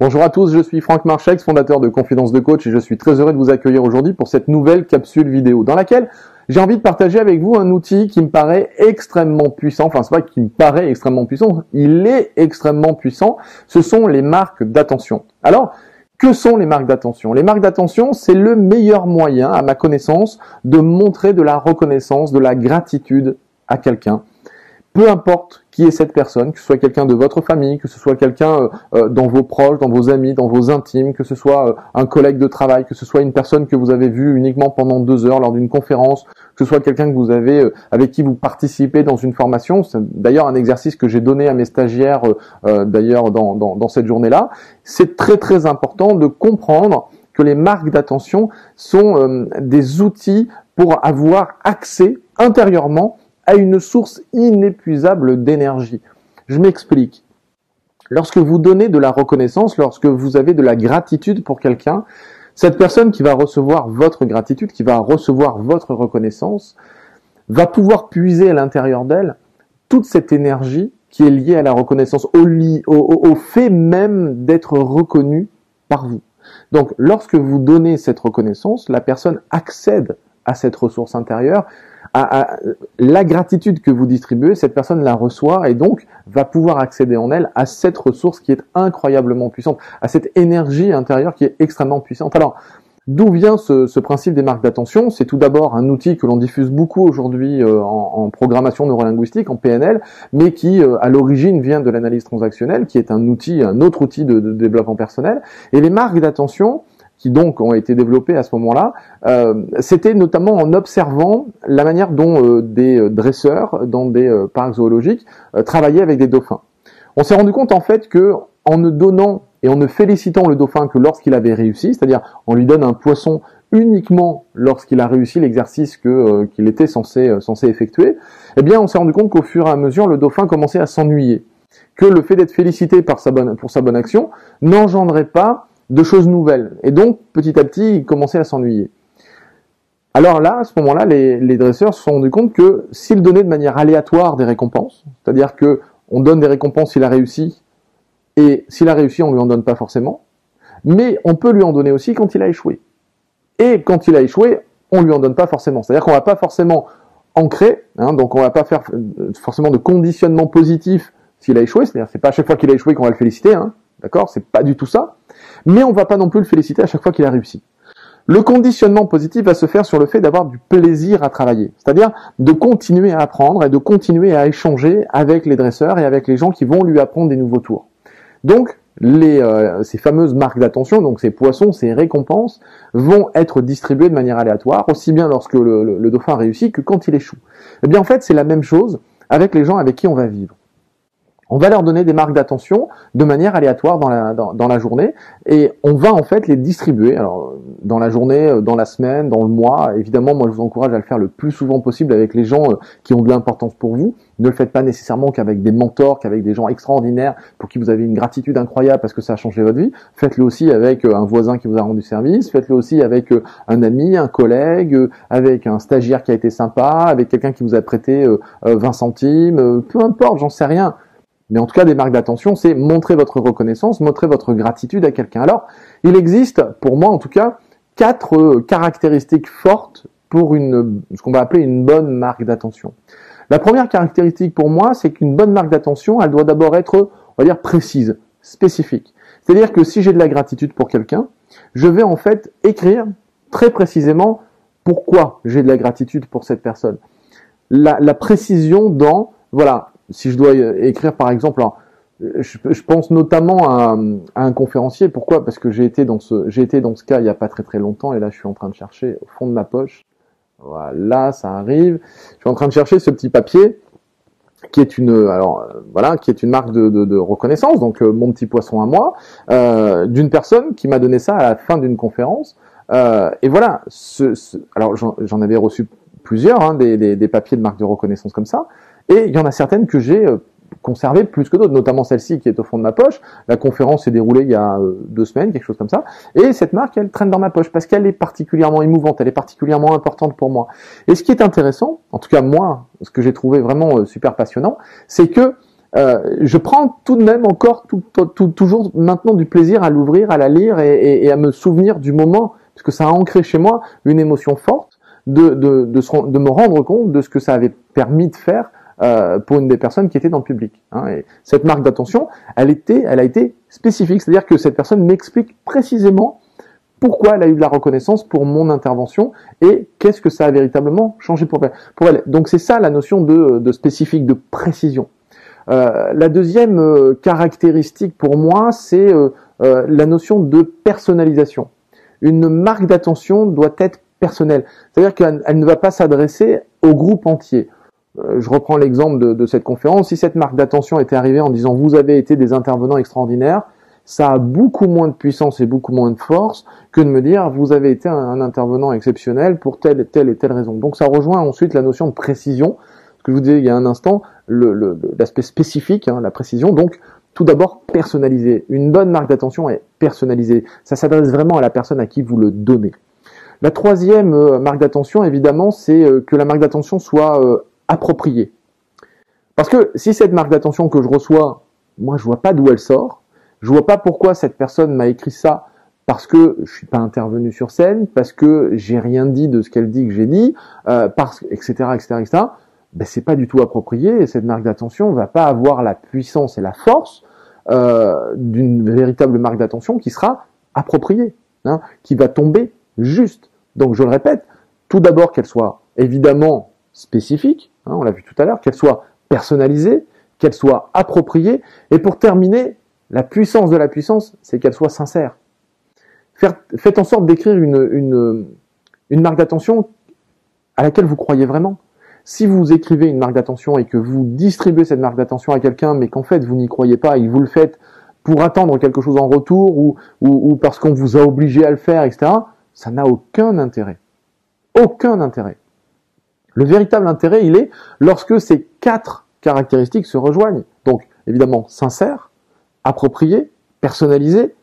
Bonjour à tous, je suis Franck Marchex, fondateur de Confidence de Coach et je suis très heureux de vous accueillir aujourd'hui pour cette nouvelle capsule vidéo dans laquelle j'ai envie de partager avec vous un outil qui me paraît extrêmement puissant. Enfin, c'est pas qui me paraît extrêmement puissant, il est extrêmement puissant. Ce sont les marques d'attention. Alors, que sont les marques d'attention? Les marques d'attention, c'est le meilleur moyen, à ma connaissance, de montrer de la reconnaissance, de la gratitude à quelqu'un peu importe qui est cette personne, que ce soit quelqu'un de votre famille, que ce soit quelqu'un euh, euh, dans vos proches, dans vos amis, dans vos intimes, que ce soit euh, un collègue de travail, que ce soit une personne que vous avez vue uniquement pendant deux heures lors d'une conférence, que ce soit quelqu'un que vous avez avec qui vous participez dans une formation. C'est d'ailleurs un exercice que j'ai donné à mes stagiaires d'ailleurs dans, dans, dans cette journée-là. C'est très très important de comprendre que les marques d'attention sont des outils pour avoir accès intérieurement à une source inépuisable d'énergie. Je m'explique. Lorsque vous donnez de la reconnaissance, lorsque vous avez de la gratitude pour quelqu'un, cette personne qui va recevoir votre gratitude, qui va recevoir votre reconnaissance, va pouvoir puiser à l'intérieur d'elle toute cette énergie qui est liée à la reconnaissance, au, au, fait même d'être reconnu par vous. Donc lorsque vous donnez cette reconnaissance, la personne accède à cette ressource intérieure à, la gratitude que vous distribuez, cette personne la reçoit et donc va pouvoir accéder en elle à cette ressource qui est incroyablement puissante, à cette énergie intérieure qui est extrêmement puissante. Alors, D'où vient ce, principe des marques d'attention? C'est tout d'abord un outil que l'on diffuse beaucoup aujourd'hui euh, en, programmation neurolinguistique, en PNL, mais qui euh, à l'origine vient de l'analyse transactionnelle, qui est un outil, un autre outil de, de développement personnel. Et les marques d'attention, qui donc ont été développés à ce moment-là, euh, c'était notamment en observant la manière dont euh, des euh, dresseurs dans des parcs zoologiques travaillaient avec des dauphins. On s'est rendu compte en fait que en ne donnant et en ne félicitant le dauphin que lorsqu'il avait réussi, c'est-à-dire on lui donne un poisson uniquement lorsqu'il a réussi l'exercice que qu'il était censé censé effectuer, eh bien on s'est rendu compte qu'au fur et à mesure le dauphin commençait à s'ennuyer, que le fait d'être félicité par sa bonne, pour sa bonne action n'engendrait pas de choses nouvelles. Et donc, petit à petit, il commençait à s'ennuyer. Alors là, à ce moment-là, les, dresseurs se sont rendus compte que s'ils donnaient de manière aléatoire des récompenses, c'est-à-dire que on donne des récompenses s'il a réussi, et s'il a réussi, on lui en donne pas forcément, mais on peut lui en donner aussi quand il a échoué. Et quand il a échoué, on lui en donne pas forcément. C'est-à-dire qu'on va pas forcément ancrer, hein, donc on va pas faire forcément de conditionnement positif s'il a échoué, c'est-à-dire c'est pas à chaque fois qu'il a échoué qu'on va le féliciter, hein, d'accord? C'est pas du tout ça mais on va pas non plus le féliciter à chaque fois qu'il a réussi. Le conditionnement positif va se faire sur le fait d'avoir du plaisir à travailler, c'est-à-dire de continuer à apprendre et de continuer à échanger avec les dresseurs et avec les gens qui vont lui apprendre des nouveaux tours. Donc, euh, ces fameuses marques d'attention, donc ces poissons, ces récompenses, vont être distribuées de manière aléatoire, aussi bien lorsque le, le dauphin réussit que quand il échoue. Eh bien, en fait, c'est la même chose avec les gens avec qui on va vivre on va leur donner des marques d'attention de manière aléatoire dans la, journée et on va en fait les distribuer. Alors dans la journée, euh, dans la semaine, dans le mois. Évidemment, moi je vous encourage à le faire le plus souvent possible avec les gens euh, qui ont de l'importance pour vous. Ne le faites pas nécessairement qu'avec des mentors, qu'avec des gens extraordinaires pour qui vous avez une gratitude incroyable parce que ça a changé votre vie. Faites-le aussi avec euh, un voisin qui vous a rendu service. Faites-le aussi avec un ami, un collègue, avec un stagiaire qui a été sympa, avec quelqu'un qui vous a prêté 20 centimes. Peu importe, j'en sais rien mais en tout cas, des marques d'attention, c'est montrer votre reconnaissance, montrer votre gratitude à quelqu'un. Alors, il existe, pour moi en tout cas, quatre euh, caractéristiques fortes pour ce qu'on va appeler une bonne marque d'attention. La première caractéristique pour moi, c'est qu'une bonne marque d'attention, elle doit d'abord être, on va dire, précise, spécifique. C'est-à-dire que si j'ai de la gratitude pour quelqu'un, je vais en fait écrire très précisément pourquoi j'ai de la gratitude pour cette personne. La précision dans, voilà, si je dois écrire par exemple, je, pense notamment à, un conférencier. Pourquoi? Parce que j'ai été dans ce j'ai été dans ce cas il y a pas très très longtemps et là je suis en train de chercher au fond de ma poche. Voilà, ça arrive. Je suis en train de chercher ce petit papier qui est une alors voilà qui est une marque de, reconnaissance donc euh, mon petit poisson à moi euh, d'une personne qui m'a donné ça à la fin d'une conférence euh, et voilà alors j'en avais reçu plusieurs hein, des, papiers de marque de reconnaissance comme ça et il y en a certaines que j'ai euh, conservées plus que d'autres, notamment celle-ci qui est au fond de ma poche. La conférence s'est déroulée il y a euh, deux semaines, quelque chose comme ça. Et cette marque, elle traîne dans ma poche parce qu'elle est particulièrement émouvante, elle est particulièrement importante pour moi. Et ce qui est intéressant, en tout cas moi, ce que j'ai trouvé vraiment euh, super passionnant, c'est que euh, je prends tout de même encore tout, tout, toujours maintenant du plaisir à l'ouvrir, à la lire et, et, à me souvenir du moment, parce que ça a ancré chez moi une émotion forte de, de, de, de me rendre compte de ce que ça avait permis de faire euh, pour une des personnes qui était dans le public. Hein. Et cette marque d'attention, elle était, a été spécifique, c'est-à-dire que cette personne m'explique précisément pourquoi elle a eu de la reconnaissance pour mon intervention et qu'est-ce que ça a véritablement changé pour elle. Donc c'est ça la notion de, spécifique, de précision. Euh, la deuxième euh, caractéristique pour moi, c'est la notion de personnalisation. Une marque d'attention doit être personnelle, c'est-à-dire qu'elle ne va pas s'adresser au groupe entier. Je reprends l'exemple de, cette conférence. Si cette marque d'attention était arrivée en disant vous avez été des intervenants extraordinaires, ça a beaucoup moins de puissance et beaucoup moins de force que de me dire vous avez été un, intervenant exceptionnel pour telle et telle et telle raison. Donc ça rejoint ensuite la notion de précision, ce que je vous disais il y a un instant, l'aspect spécifique, hein, la précision. Donc tout d'abord personnalisé. Une bonne marque d'attention est personnalisée. Ça s'adresse vraiment à la personne à qui vous le donnez. La troisième euh, marque d'attention, évidemment, c'est euh, que la marque d'attention soit euh, appropriée. Parce que si cette marque d'attention que je reçois, moi je vois pas d'où elle sort, je vois pas pourquoi cette personne m'a écrit ça parce que je suis pas intervenu sur scène, parce que j'ai rien dit de ce qu'elle dit que j'ai dit, euh, parce etc etc etc. Ben c'est pas du tout approprié et cette marque d'attention va pas avoir la puissance et la force euh, d'une véritable marque d'attention qui sera appropriée, hein, qui va tomber juste. Donc je le répète, tout d'abord qu'elle soit évidemment spécifique, hein, on l'a vu tout à l'heure, qu'elle soit personnalisée, qu'elle soit appropriée, et pour terminer, la puissance de la puissance, c'est qu'elle soit sincère. faites en sorte d'écrire une, marque d'attention à laquelle vous croyez vraiment. Si vous écrivez une marque d'attention et que vous distribuez cette marque d'attention à quelqu'un, mais qu'en fait vous n'y croyez pas et vous le faites pour attendre quelque chose en retour ou, ou parce qu'on vous a obligé à le faire, etc., ça n'a aucun intérêt. Aucun intérêt. Le véritable intérêt, il est lorsque ces quatre caractéristiques se rejoignent. Donc, évidemment, sincère, appropriée, personnalisée,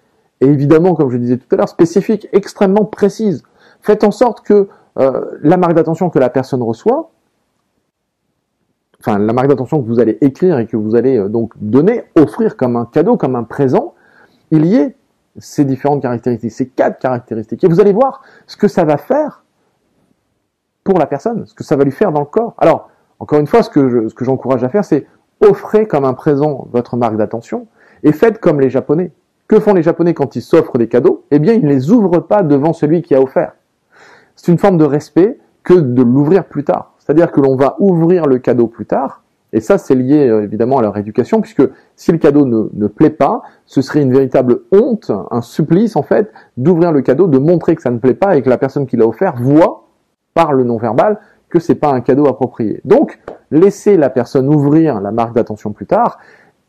et évidemment, comme je disais tout à l'heure, spécifique, extrêmement précise. Faites en sorte que euh, la marque d'attention que la personne reçoit, enfin la marque d'attention que vous allez écrire et que vous allez euh, donc donner, offrir comme un cadeau, comme un présent, il y ait ces différentes caractéristiques, ces quatre caractéristiques. Et vous allez voir ce que ça va faire la personne, ce que ça va lui faire dans le corps. Alors, encore une fois, ce que ce que j'encourage à faire, c'est offrez comme un présent votre marque d'attention, et faites comme les Japonais. Que font les Japonais quand ils s'offrent des cadeaux? Eh bien, ils ne les ouvrent pas devant celui qui a offert. C'est une forme de respect que de l'ouvrir plus tard. C'est-à-dire que l'on va ouvrir le cadeau plus tard, et ça, c'est lié euh, évidemment à leur éducation, puisque si le cadeau ne, ne, plaît pas, ce serait une véritable honte, un supplice en fait, d'ouvrir le cadeau, de montrer que ça ne plaît pas et que la personne qui l'a offert voit par le non-verbal que c'est pas un cadeau approprié. Donc, laissez la personne ouvrir la marque d'attention plus tard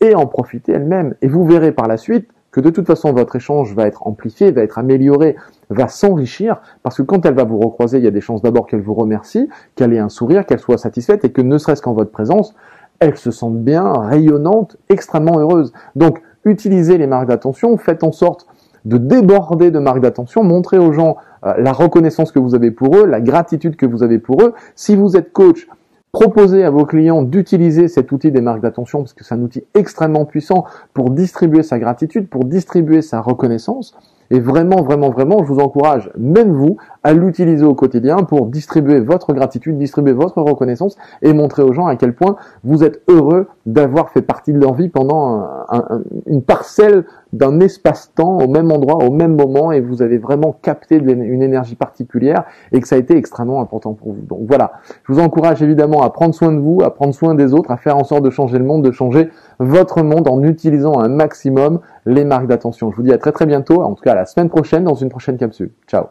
et en profiter elle-même. Et vous verrez par la suite que de toute façon votre échange va être amplifié, va être amélioré, va s'enrichir, parce que quand elle va vous recroiser, il y a des chances d'abord qu'elle vous remercie, qu'elle ait un sourire, qu'elle soit satisfaite, et que ne serait-ce qu'en votre présence, elle se sente bien, rayonnante, extrêmement heureuse. Donc, utilisez les marques d'attention, faites en sorte de déborder de marques d'attention, montrez aux gens euh, la reconnaissance que vous avez pour eux, la gratitude que vous avez pour eux. Si vous êtes coach, Proposez à vos clients d'utiliser cet outil des marques d'attention parce que c'est un outil extrêmement puissant pour distribuer sa gratitude, pour distribuer sa reconnaissance. Et vraiment, vraiment, vraiment, je vous encourage, même vous, à l'utiliser au quotidien pour distribuer votre gratitude, distribuer votre reconnaissance et montrer aux gens à quel point vous êtes heureux d'avoir fait partie de leur vie pendant une parcelle d'un espace-temps au même endroit, au même moment, et vous avez vraiment capté une énergie particulière et que ça a été extrêmement important pour vous. Donc voilà, je vous encourage évidemment à prendre soin de vous, à prendre soin des autres, à faire en sorte de changer le monde, de changer votre monde en utilisant un maximum les marques d'attention. Je vous dis à très très bientôt, en tout cas à la semaine prochaine dans une prochaine capsule. Ciao